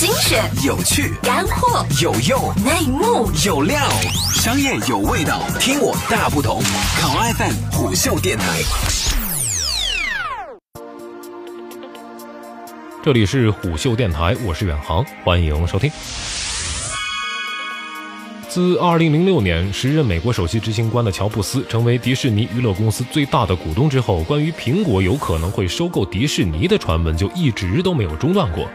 精选、有趣、干货、有用、内幕、有料，商业有味道，听我大不同。考 FM 虎嗅电台，这里是虎嗅电台，我是远航，欢迎收听。自2006年时任美国首席执行官的乔布斯成为迪士尼娱乐公司最大的股东之后，关于苹果有可能会收购迪士尼的传闻就一直都没有中断过。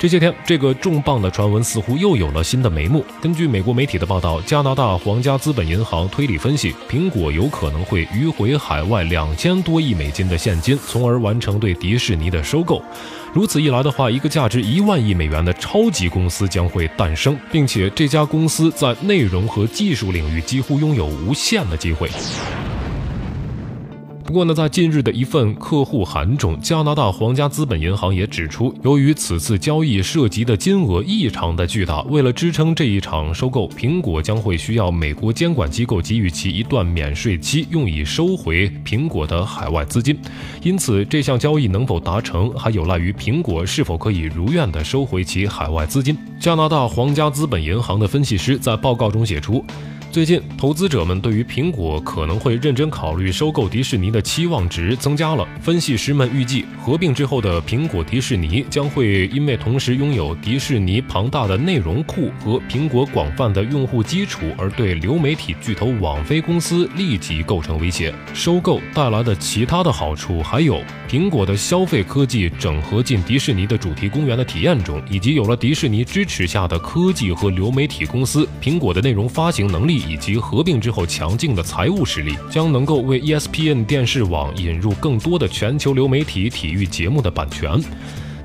这些天，这个重磅的传闻似乎又有了新的眉目。根据美国媒体的报道，加拿大皇家资本银行推理分析，苹果有可能会迂回海外两千多亿美金的现金，从而完成对迪士尼的收购。如此一来的话，一个价值一万亿美元的超级公司将会诞生，并且这家公司在内容和技术领域几乎拥有无限的机会。不过呢，在近日的一份客户函中，加拿大皇家资本银行也指出，由于此次交易涉及的金额异常的巨大，为了支撑这一场收购，苹果将会需要美国监管机构给予其一段免税期，用以收回苹果的海外资金。因此，这项交易能否达成，还有赖于苹果是否可以如愿的收回其海外资金。加拿大皇家资本银行的分析师在报告中写出。最近，投资者们对于苹果可能会认真考虑收购迪士尼的期望值增加了。分析师们预计，合并之后的苹果迪士尼将会因为同时拥有迪士尼庞大的内容库和苹果广泛的用户基础，而对流媒体巨头网飞公司立即构成威胁。收购带来的其他的好处还有，苹果的消费科技整合进迪士尼的主题公园的体验中，以及有了迪士尼支持下的科技和流媒体公司，苹果的内容发行能力。以及合并之后强劲的财务实力，将能够为 ESPN 电视网引入更多的全球流媒体体育节目的版权。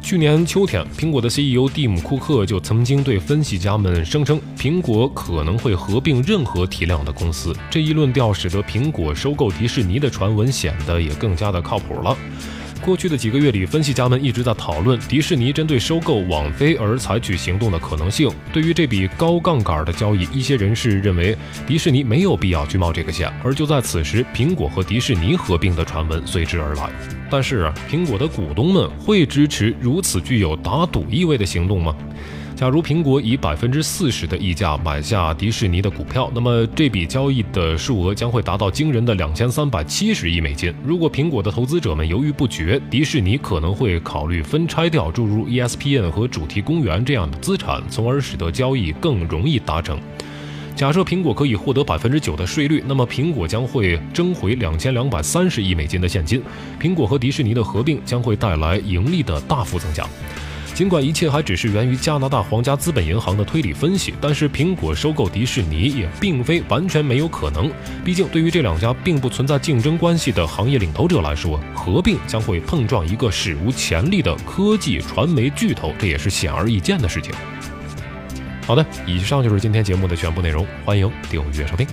去年秋天，苹果的 CEO 蒂姆·库克就曾经对分析家们声称，苹果可能会合并任何体量的公司。这一论调使得苹果收购迪士尼的传闻显得也更加的靠谱了。过去的几个月里，分析家们一直在讨论迪士尼针对收购网飞而采取行动的可能性。对于这笔高杠杆的交易，一些人士认为迪士尼没有必要去冒这个险。而就在此时，苹果和迪士尼合并的传闻随之而来。但是，苹果的股东们会支持如此具有打赌意味的行动吗？假如苹果以百分之四十的溢价买下迪士尼的股票，那么这笔交易的数额将会达到惊人的两千三百七十亿美金。如果苹果的投资者们犹豫不决，迪士尼可能会考虑分拆掉注入 ESPN 和主题公园这样的资产，从而使得交易更容易达成。假设苹果可以获得百分之九的税率，那么苹果将会征回两千两百三十亿美金的现金。苹果和迪士尼的合并将会带来盈利的大幅增加。尽管一切还只是源于加拿大皇家资本银行的推理分析，但是苹果收购迪士尼也并非完全没有可能。毕竟，对于这两家并不存在竞争关系的行业领头者来说，合并将会碰撞一个史无前例的科技传媒巨头，这也是显而易见的事情。好的，以上就是今天节目的全部内容，欢迎订阅收听。